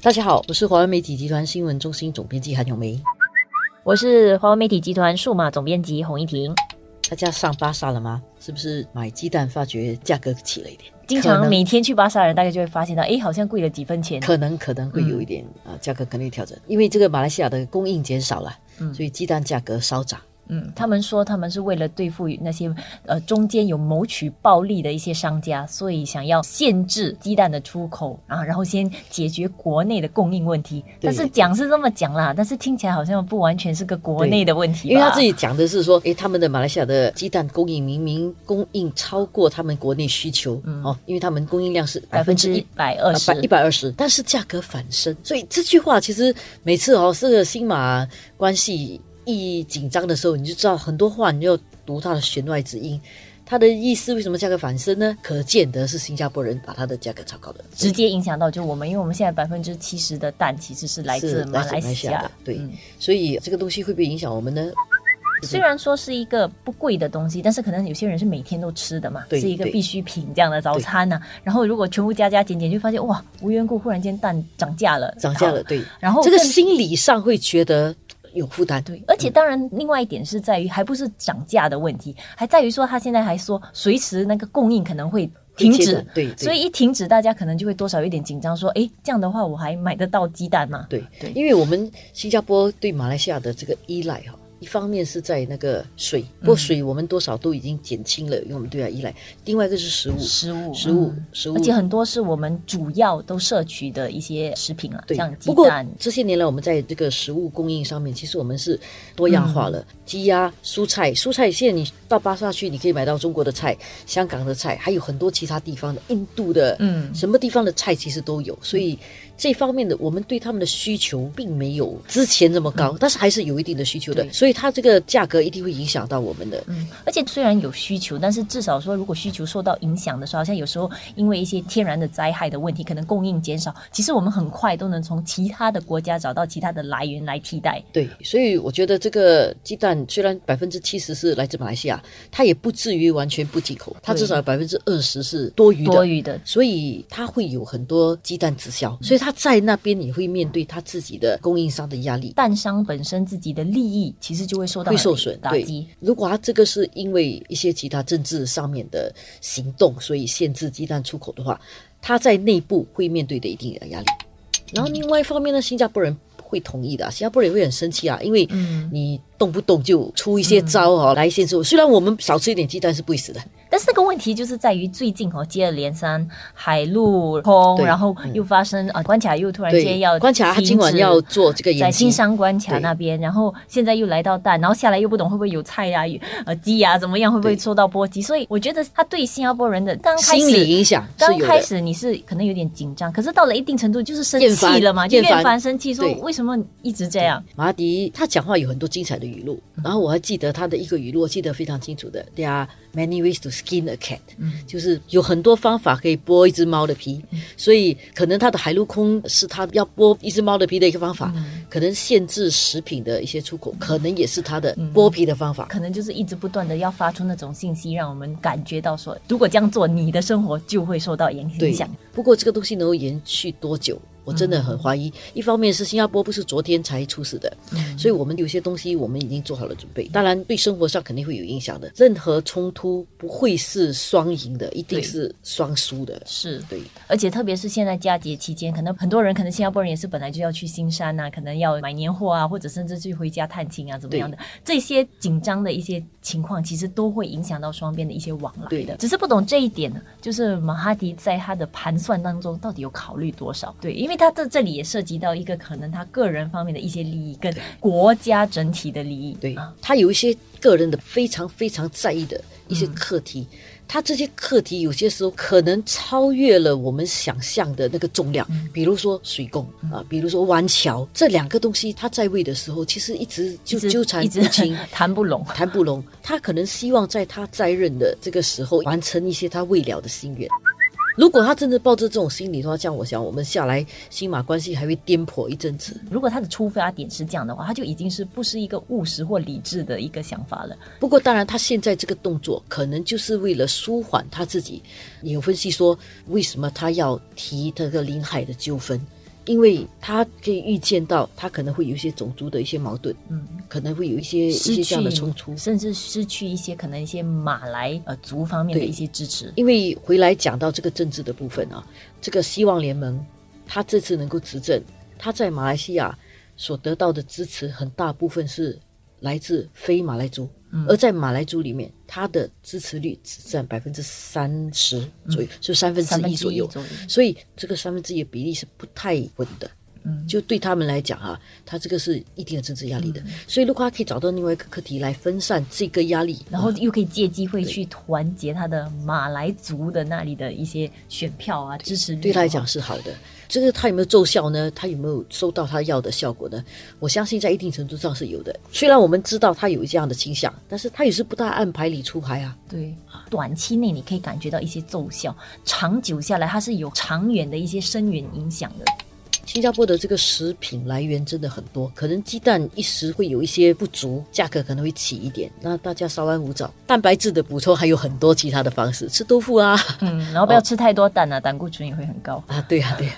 大家好，我是华为媒体集团新闻中心总编辑韩永梅。我是华为媒体集团数码总编辑洪一婷。大家上巴萨了吗？是不是买鸡蛋发觉价格起了一点？经常每天去巴萨的人，大概就会发现到，哎，好像贵了几分钱。可能可能会有一点啊，价格可能会调整，因为这个马来西亚的供应减少了，所以鸡蛋价格稍涨。嗯，他们说他们是为了对付那些呃中间有谋取暴利的一些商家，所以想要限制鸡蛋的出口啊，然后先解决国内的供应问题。但是讲是这么讲啦，但是听起来好像不完全是个国内的问题。因为他自己讲的是说，诶，他们的马来西亚的鸡蛋供应明明供应超过他们国内需求嗯哦，因为他们供应量是百分之一百二十，一百二十，但是价格反升。所以这句话其实每次哦，这个新马关系。一紧张的时候，你就知道很多话，你要读它的弦外之音。它的意思为什么价格反升呢？可见得是新加坡人把它的价格炒高的，直接影响到就我们，因为我们现在百分之七十的蛋其实是来自马来西亚的，对，所以这个东西会不会影响我们呢？虽然说是一个不贵的东西，但是可能有些人是每天都吃的嘛，是一个必需品这样的早餐呢。然后如果全部加加减减，就发现哇，无缘故忽然间蛋涨价了，涨价了，对。然后这个心理上会觉得。有负担，对，而且当然，另外一点是在于，还不是涨价的问题，还在于说，他现在还说随时那个供应可能会停止，对，所以一停止，大家可能就会多少有点紧张，说，哎，这样的话，我还买得到鸡蛋吗？对，对，因为我们新加坡对马来西亚的这个依赖哈。一方面是在那个水，不过水我们多少都已经减轻了，因为我们对它依赖。另外一个是食物，食物，食物，食物，而且很多是我们主要都摄取的一些食品啊，像鸡蛋。这些年来，我们在这个食物供应上面，其实我们是多样化了。鸡鸭、蔬菜，蔬菜现在你到巴萨去，你可以买到中国的菜、香港的菜，还有很多其他地方的、印度的，嗯，什么地方的菜其实都有，所以。这方面的，我们对他们的需求并没有之前这么高，但是还是有一定的需求的，所以它这个价格一定会影响到我们的。嗯，而且虽然有需求，但是至少说，如果需求受到影响的时候，好像有时候因为一些天然的灾害的问题，可能供应减少，其实我们很快都能从其他的国家找到其他的来源来替代。对，所以我觉得这个鸡蛋虽然百分之七十是来自马来西亚，它也不至于完全不进口，它至少有百分之二十是多余的。多余的，所以它会有很多鸡蛋直销，所以它。他在那边也会面对它自己的供应商的压力，蛋商本身自己的利益其实就会受到会受损打击。如果他这个是因为一些其他政治上面的行动，所以限制鸡蛋出口的话，他在内部会面对的一定的压力。然后另外一方面呢，新加坡人会同意的，新加坡人也会很生气啊，因为你动不动就出一些招啊来限制我。虽然我们少吃一点鸡蛋是不会死的。但是这个问题就是在于最近哦，接二连三海陆空，然后又发生啊关卡又突然间要关卡，他今晚要做这个在新山关卡那边，然后现在又来到蛋，然后下来又不懂会不会有菜呀、呃鸡呀怎么样，会不会受到波及？所以我觉得他对新加坡人的刚开始心理影响，刚开始你是可能有点紧张，可是到了一定程度就是生气了嘛，就厌烦。生气，说为什么一直这样？马迪他讲话有很多精彩的语录，然后我还记得他的一个语录，我记得非常清楚的，对啊。Many ways to skin a cat，就是有很多方法可以剥一只猫的皮，所以可能它的海陆空是它要剥一只猫的皮的一个方法，可能限制食品的一些出口，可能也是它的剥皮的方法，可能就是一直不断的要发出那种信息，让我们感觉到说，如果这样做，你的生活就会受到影响。不过这个东西能够延续多久？我真的很怀疑，一方面是新加坡不是昨天才出事的，所以我们有些东西我们已经做好了准备。当然，对生活上肯定会有影响的。任何冲突不会是双赢的，一定是双输的。是对，而且特别是现在佳节期间，可能很多人，可能新加坡人也是本来就要去新山呐，可能要买年货啊，或者甚至去回家探亲啊，怎么样的？这些紧张的一些情况，其实都会影响到双边的一些往来的。只是不懂这一点呢，就是马哈迪在他的盘算当中到底有考虑多少？对，因为。他在这里也涉及到一个可能他个人方面的一些利益，跟国家整体的利益。对，他有一些个人的非常非常在意的一些课题，他这些课题有些时候可能超越了我们想象的那个重量。比如说水工啊，比如说弯桥这两个东西，他在位的时候其实一直就纠缠不清，谈不拢，谈不拢。他可能希望在他在任的这个时候完成一些他未了的心愿。如果他真的抱着这种心理的话，这样我想我们下来新马关系还会颠簸一阵子。如果他的出发点是这样的话，他就已经是不是一个务实或理智的一个想法了。不过当然，他现在这个动作可能就是为了舒缓他自己。有分析说，为什么他要提这个临海的纠纷？因为他可以预见到他可能会有一些种族的一些矛盾，嗯，可能会有一些一些这样的冲突。甚至失去一些可能一些马来呃族方面的一些支持。因为回来讲到这个政治的部分啊，这个希望联盟，他这次能够执政，他在马来西亚所得到的支持很大部分是来自非马来族，而在马来族里面，他的支持率只占百分之三十左右，就三分之。一左右，所以这个三分之一的比例是不太稳的。嗯就对他们来讲啊，他这个是一定的政治压力嗯的。所以如果他可以找到另外一个课题来分散这个压力，然后啊又可以借机会去团结他的马来族的那里的一些选票啊，支持率对他来讲是好的。这个他有没有奏效呢？他有没有收到他要的效果呢？我相信在一定程度上是有的。虽然我们知道他有这样的倾向，但是他也是不大按牌理出牌啊。对，短期内你可以感觉到一些奏效，长久下来它是有长远的一些深远影响的。新加坡的这个食品来源真的很多，可能鸡蛋一时会有一些不足，价格可能会起一点，那大家稍安勿躁。蛋白质的补充还有很多其他的方式，吃豆腐啊，嗯，然后不要吃太多蛋啊，胆固醇也会很高。啊，对啊，对啊。